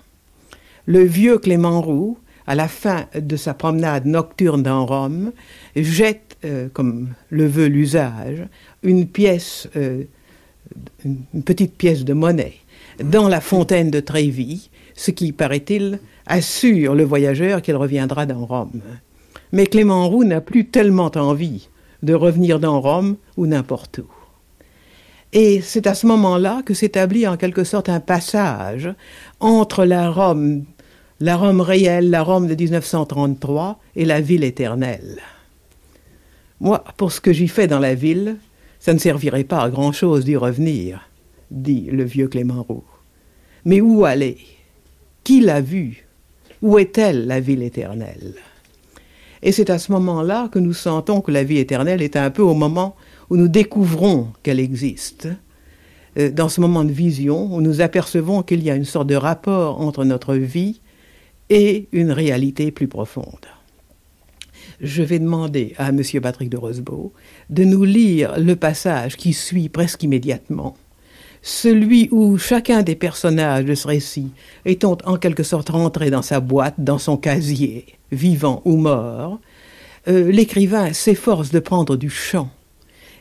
Speaker 3: Le vieux Clément Roux, à la fin de sa promenade nocturne dans Rome, jette, euh, comme le veut l'usage, une pièce, euh, une petite pièce de monnaie dans la fontaine de Trévis, ce qui, paraît-il, assure le voyageur qu'il reviendra dans Rome. Mais Clément Roux n'a plus tellement envie de revenir dans Rome ou n'importe où. Et c'est à ce moment-là que s'établit en quelque sorte un passage entre la Rome la Rome réelle, la Rome de 1933 et la ville éternelle. Moi, pour ce que j'y fais dans la ville, ça ne servirait pas à grand-chose d'y revenir, dit le vieux Clément Roux. Mais où aller? Qui l'a vue? Où est-elle, la ville éternelle? Et c'est à ce moment-là que nous sentons que la vie éternelle est un peu au moment où nous découvrons qu'elle existe. Euh, dans ce moment de vision, où nous apercevons qu'il y a une sorte de rapport entre notre vie et une réalité plus profonde. Je vais demander à M. Patrick de Rosebeau de nous lire le passage qui suit presque immédiatement, celui où chacun des personnages de ce récit étant en quelque sorte rentré dans sa boîte, dans son casier, vivant ou mort, euh, l'écrivain s'efforce de prendre du champ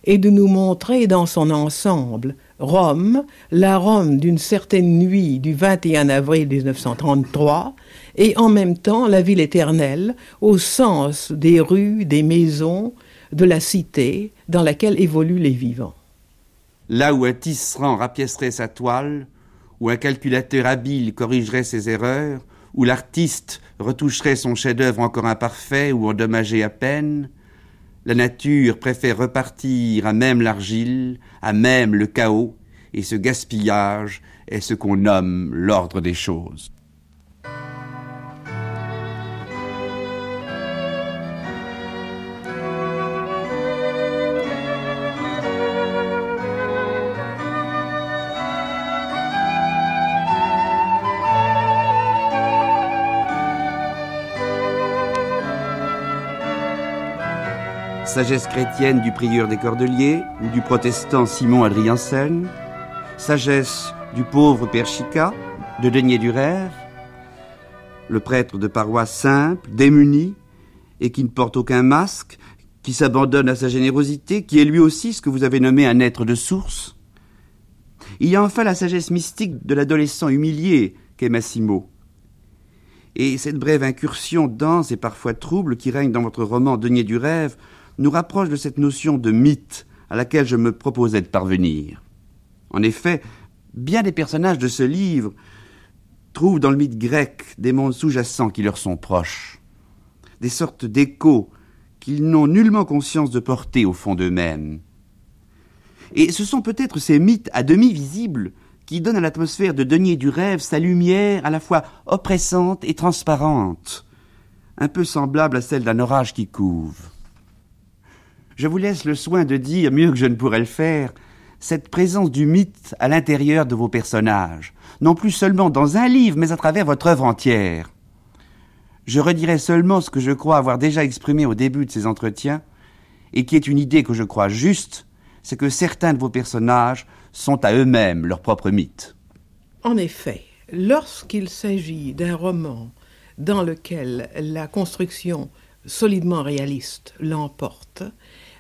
Speaker 3: et de nous montrer dans son ensemble Rome, la Rome d'une certaine nuit du 21 avril 1933, et en même temps la ville éternelle, au sens des rues, des maisons, de la cité dans laquelle évoluent les vivants.
Speaker 2: Là où un tisserand rapiècerait sa toile, où un calculateur habile corrigerait ses erreurs, où l'artiste retoucherait son chef-d'œuvre encore imparfait ou endommagé à peine, La nature préfère repartir à même l'argile, à même le chaos, et ce gaspillage est ce qu'on nomme l'ordre des choses. Sagesse chrétienne du prieur des Cordeliers ou du protestant Simon Adriansen, sagesse du pauvre Père Chica, de Denier du Rêve, le prêtre de paroisse simple, démuni, et qui ne porte aucun masque, qui s'abandonne à sa générosité, qui est lui aussi ce que vous avez nommé un être de source. Il y a enfin la sagesse mystique de l'adolescent humilié qu'est Massimo. Et cette brève incursion dense et parfois trouble qui règne dans votre roman Denier du Rêve nous rapproche de cette notion de mythe à laquelle je me proposais de parvenir. En effet, bien des personnages de ce livre trouvent dans le mythe grec des mondes sous-jacents qui leur sont proches, des sortes d'échos qu'ils n'ont nullement conscience de porter au fond d'eux-mêmes. Et ce sont peut-être ces mythes à demi visibles qui donnent à l'atmosphère de Denier du rêve sa lumière à la fois oppressante et transparente, un peu semblable à celle d'un orage qui couve. Je vous laisse le soin de dire, mieux que je ne pourrais le faire, cette présence du mythe à l'intérieur de vos personnages, non plus seulement dans un livre, mais à travers votre œuvre entière. Je redirai seulement ce que je crois avoir déjà exprimé au début de ces entretiens, et qui est une idée que je crois juste, c'est que certains de vos personnages sont à eux-mêmes leur propre mythe.
Speaker 3: En effet, lorsqu'il s'agit d'un roman dans lequel la construction solidement réaliste l'emporte,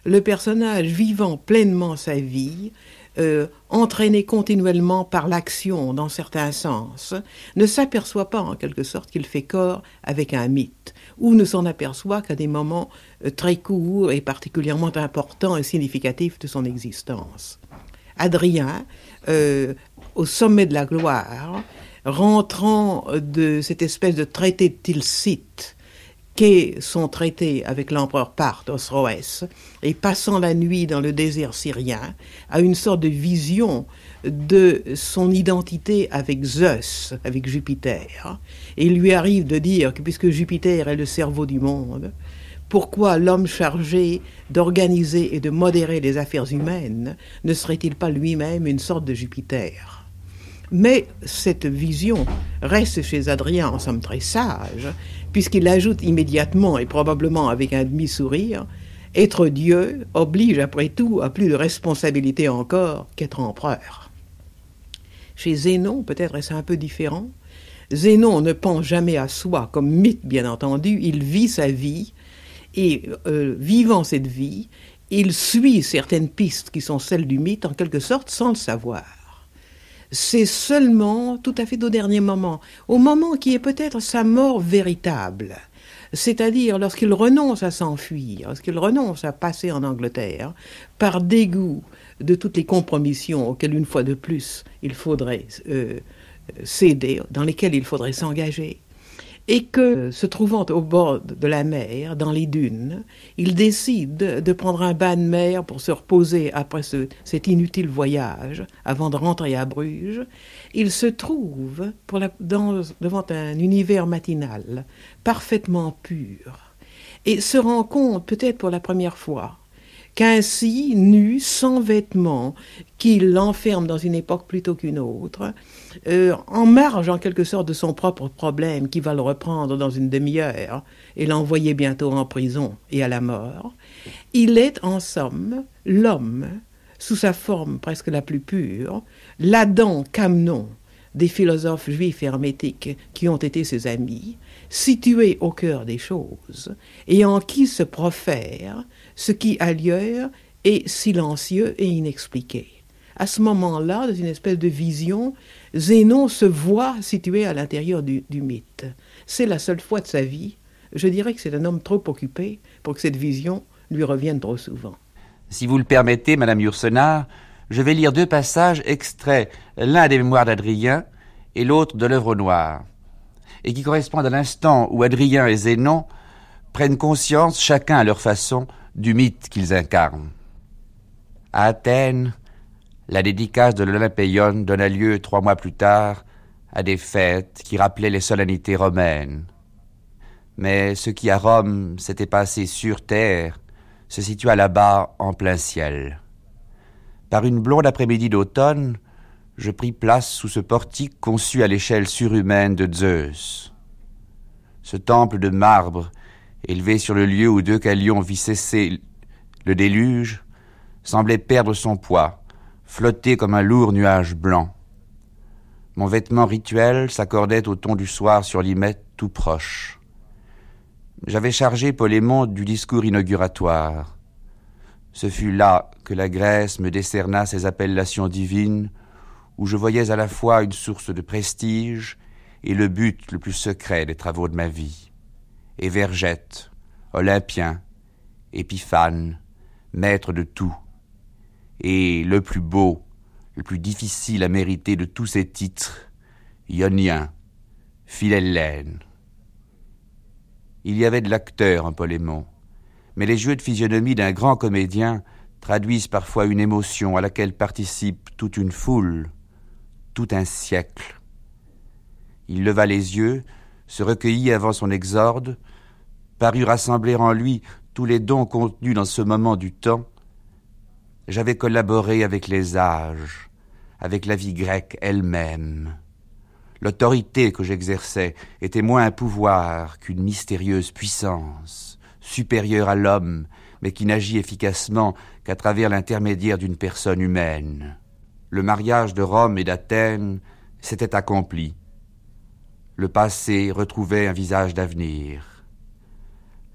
Speaker 3: le personnage vivant pleinement sa vie, euh, entraîné continuellement par l'action dans certains sens, ne s'aperçoit pas en quelque sorte qu'il fait corps avec un mythe, ou ne s'en aperçoit qu'à des moments euh, très courts et particulièrement importants et significatifs de son existence. Adrien, euh, au sommet de la gloire, rentrant de cette espèce de traité de Tilsit, qu'est son traité avec l'empereur Parthes, Osroès, et passant la nuit dans le désert syrien, a une sorte de vision de son identité avec Zeus, avec Jupiter. Et il lui arrive de dire que puisque Jupiter est le cerveau du monde, pourquoi l'homme chargé d'organiser et de modérer les affaires humaines ne serait-il pas lui-même une sorte de Jupiter? Mais cette vision reste chez Adrien en somme très sage, puisqu'il ajoute immédiatement, et probablement avec un demi-sourire, être Dieu oblige après tout à plus de responsabilité encore qu'être empereur. Chez Zénon, peut-être est-ce un peu différent. Zénon ne pense jamais à soi comme mythe, bien entendu, il vit sa vie, et euh, vivant cette vie, il suit certaines pistes qui sont celles du mythe en quelque sorte sans le savoir c'est seulement tout à fait au dernier moment, au moment qui est peut-être sa mort véritable, c'est-à-dire lorsqu'il renonce à s'enfuir, lorsqu'il renonce à passer en Angleterre, par dégoût de toutes les compromissions auxquelles une fois de plus il faudrait euh, céder, dans lesquelles il faudrait s'engager, et que, se trouvant au bord de la mer, dans les dunes, il décide de prendre un bain de mer pour se reposer après cet inutile voyage, avant de rentrer à Bruges, il se trouve devant un univers matinal, parfaitement pur, et se rend compte, peut-être pour la première fois, qu'ainsi, nu, sans vêtements, qu'il l'enferme dans une époque plutôt qu'une autre, euh, en marge en quelque sorte de son propre problème qui va le reprendre dans une demi-heure et l'envoyer bientôt en prison et à la mort, il est en somme l'homme, sous sa forme presque la plus pure, l'Adam Camnon des philosophes juifs hermétiques qui ont été ses amis, situé au cœur des choses, et en qui se profère ce qui ailleurs est silencieux et inexpliqué. À ce moment-là, dans une espèce de vision, Zénon se voit situé à l'intérieur du, mythe. C'est la seule fois de sa vie. Je dirais que c'est un homme trop occupé pour que cette vision lui revienne trop souvent.
Speaker 2: Si vous le permettez, Madame Yourcenar, je vais lire deux passages extraits, l'un des mémoires d'Adrien et l'autre de l'œuvre noire, et qui correspondent à l'instant où Adrien et Zénon prennent conscience, chacun à leur façon, du mythe qu'ils incarnent. À Athènes, la dédicace de l'Olympéion donna lieu trois mois plus tard à des fêtes qui rappelaient les solennités romaines. Mais ce qui à Rome s'était passé sur terre se situa là-bas en plein ciel. Par une blonde après-midi d'automne, je pris place sous ce portique conçu à l'échelle surhumaine de Zeus. Ce temple de marbre, élevé sur le lieu où deux calions vit cesser le déluge, semblait perdre son poids, flotter comme un lourd nuage blanc. Mon vêtement rituel s'accordait au ton du soir sur l'imette tout proche. J'avais chargé Polémon du discours inauguratoire. Ce fut là que la Grèce me décerna ses appellations divines, où je voyais à la fois une source de prestige et le but le plus secret des travaux de ma vie. Et Vergette, Olympien, Épiphane, maître de tout, et le plus beau, le plus difficile à mériter de tous ces titres, Ionien, Philhellène. Il y avait de l'acteur en Polémon, mais les jeux de physionomie d'un grand comédien traduisent parfois une émotion à laquelle participe toute une foule, tout un siècle. Il leva les yeux, se recueillit avant son exorde, parut rassembler en lui tous les dons contenus dans ce moment du temps. J'avais collaboré avec les âges, avec la vie grecque elle-même. L'autorité que j'exerçais était moins un pouvoir qu'une mystérieuse puissance, supérieure à l'homme, mais qui n'agit efficacement qu'à travers l'intermédiaire d'une personne humaine. Le mariage de Rome et d'Athènes s'était accompli. Le passé retrouvait un visage d'avenir.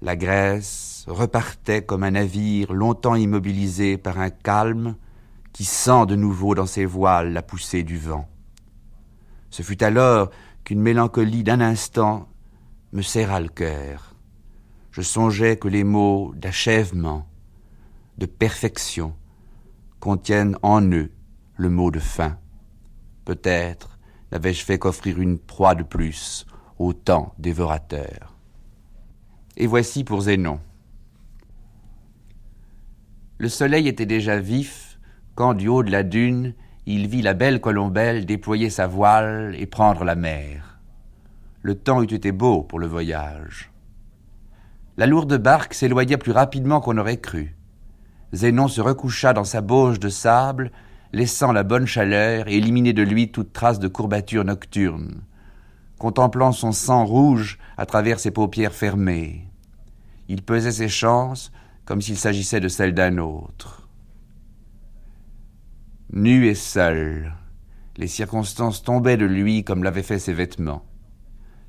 Speaker 2: La Grèce repartait comme un navire longtemps immobilisé par un calme qui sent de nouveau dans ses voiles la poussée du vent. Ce fut alors qu'une mélancolie d'un instant me serra le cœur. Je songeais que les mots d'achèvement, de perfection, contiennent en eux le mot de fin. Peut-être n'avais-je fait qu'offrir une proie de plus au temps dévorateur. Et voici pour Zénon. Le soleil était déjà vif quand, du haut de la dune, il vit la belle Colombelle déployer sa voile et prendre la mer. Le temps eût été beau pour le voyage. La lourde barque s'éloigna plus rapidement qu'on aurait cru. Zénon se recoucha dans sa bauge de sable, laissant la bonne chaleur éliminer de lui toute trace de courbature nocturne, contemplant son sang rouge à travers ses paupières fermées. Il pesait ses chances comme s'il s'agissait de celles d'un autre. Nu et seul, les circonstances tombaient de lui comme l'avaient fait ses vêtements.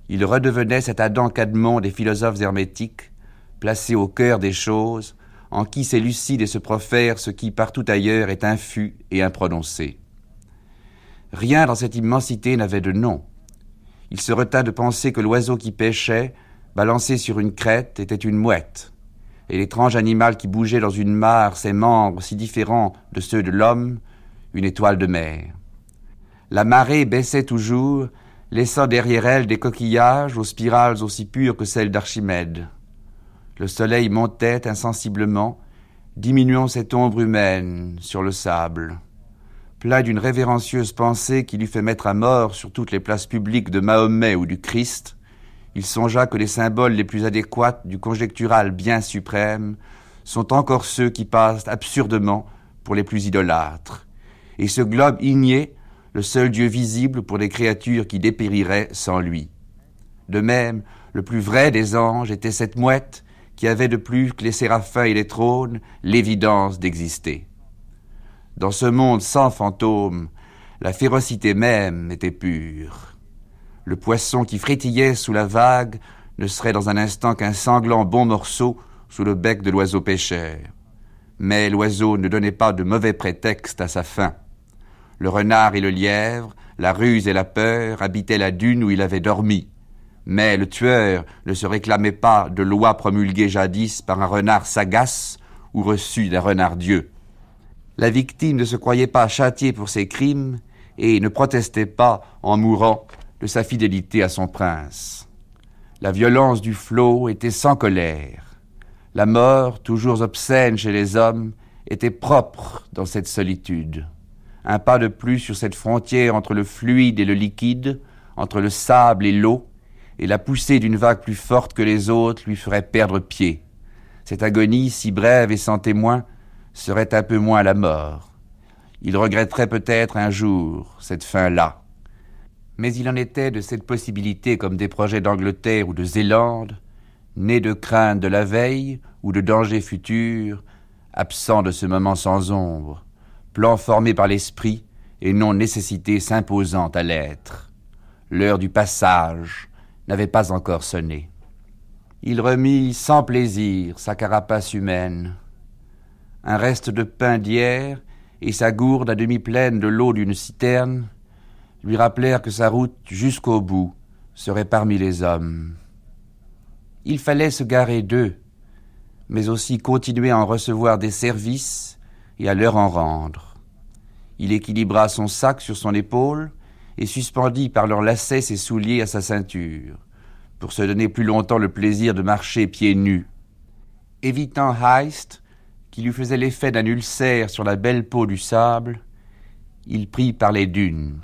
Speaker 2: Il redevenait cet Adam Cadmon des philosophes hermétiques, placé au cœur des choses, en qui s'élucide et se profère ce qui partout ailleurs est infus et imprononcé. Rien dans cette immensité n'avait de nom. Il se retint de penser que l'oiseau qui pêchait, balancé sur une crête, était une mouette, et l'étrange animal qui bougeait dans une mare, ses membres si différents de ceux de l'homme, une étoile de mer. La marée baissait toujours, laissant derrière elle des coquillages aux spirales aussi pures que celles d'Archimède. Le soleil montait insensiblement, diminuant cette ombre humaine sur le sable. Plein d'une révérencieuse pensée qui lui fait mettre à mort sur toutes les places publiques de Mahomet ou du Christ, il songea que les symboles les plus adéquats du conjectural bien suprême sont encore ceux qui passent absurdement pour les plus idolâtres et ce globe igné, le seul Dieu visible pour des créatures qui dépériraient sans lui. De même, le plus vrai des anges était cette mouette qui avait de plus que les séraphins et les trônes l'évidence d'exister. Dans ce monde sans fantômes, la férocité même était pure. Le poisson qui frétillait sous la vague ne serait dans un instant qu'un sanglant bon morceau sous le bec de l'oiseau pêcheur. Mais l'oiseau ne donnait pas de mauvais prétexte à sa faim. Le renard et le lièvre, la ruse et la peur habitaient la dune où il avait dormi. Mais le tueur ne se réclamait pas de lois promulguées jadis par un renard sagace ou reçues d'un renard dieu. La victime ne se croyait pas châtiée pour ses crimes et ne protestait pas, en mourant, de sa fidélité à son prince. La violence du flot était sans colère. La mort, toujours obscène chez les hommes, était propre dans cette solitude. Un pas de plus sur cette frontière entre le fluide et le liquide, entre le sable et l'eau, et la poussée d'une vague plus forte que les autres lui ferait perdre pied. Cette agonie, si brève et sans témoin, serait un peu moins la mort. Il regretterait peut-être un jour cette fin-là. Mais il en était de cette possibilité comme des projets d'Angleterre ou de Zélande, nés de crainte de la veille ou de danger futur, absents de ce moment sans ombre, plan formé par l'esprit et non nécessité s'imposant à l'être. L'heure du passage n'avait pas encore sonné. Il remit sans plaisir sa carapace humaine. Un reste de pain d'hier et sa gourde à demi pleine de l'eau d'une citerne lui rappelèrent que sa route jusqu'au bout serait parmi les hommes. Il fallait se garer d'eux, mais aussi continuer à en recevoir des services et à leur en rendre. Il équilibra son sac sur son épaule et suspendit par leurs lacets ses souliers à sa ceinture, pour se donner plus longtemps le plaisir de marcher pieds nus. Évitant Heist, qui lui faisait l'effet d'un ulcère sur la belle peau du sable, il prit par les dunes.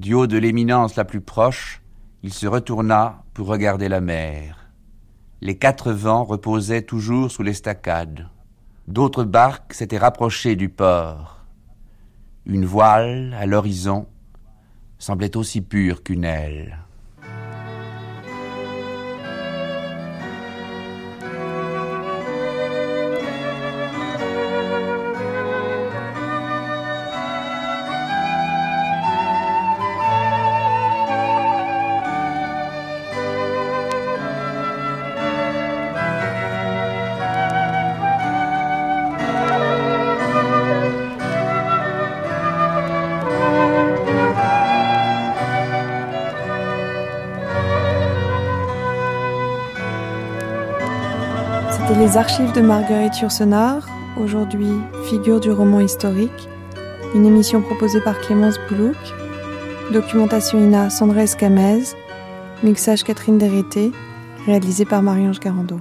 Speaker 2: Du haut de l'éminence la plus proche, il se retourna pour regarder la mer. Les quatre vents reposaient toujours sous l'estacade. D'autres barques s'étaient rapprochées du port. Une voile, à l'horizon, semblait aussi pure qu'une aile.
Speaker 1: Les archives de Marguerite Yourcenar, aujourd'hui figure du roman historique, une émission proposée par Clémence Boulouk, documentation INA Sandra Escamez, mixage Catherine Derrité, réalisé par Marie-Ange Garando.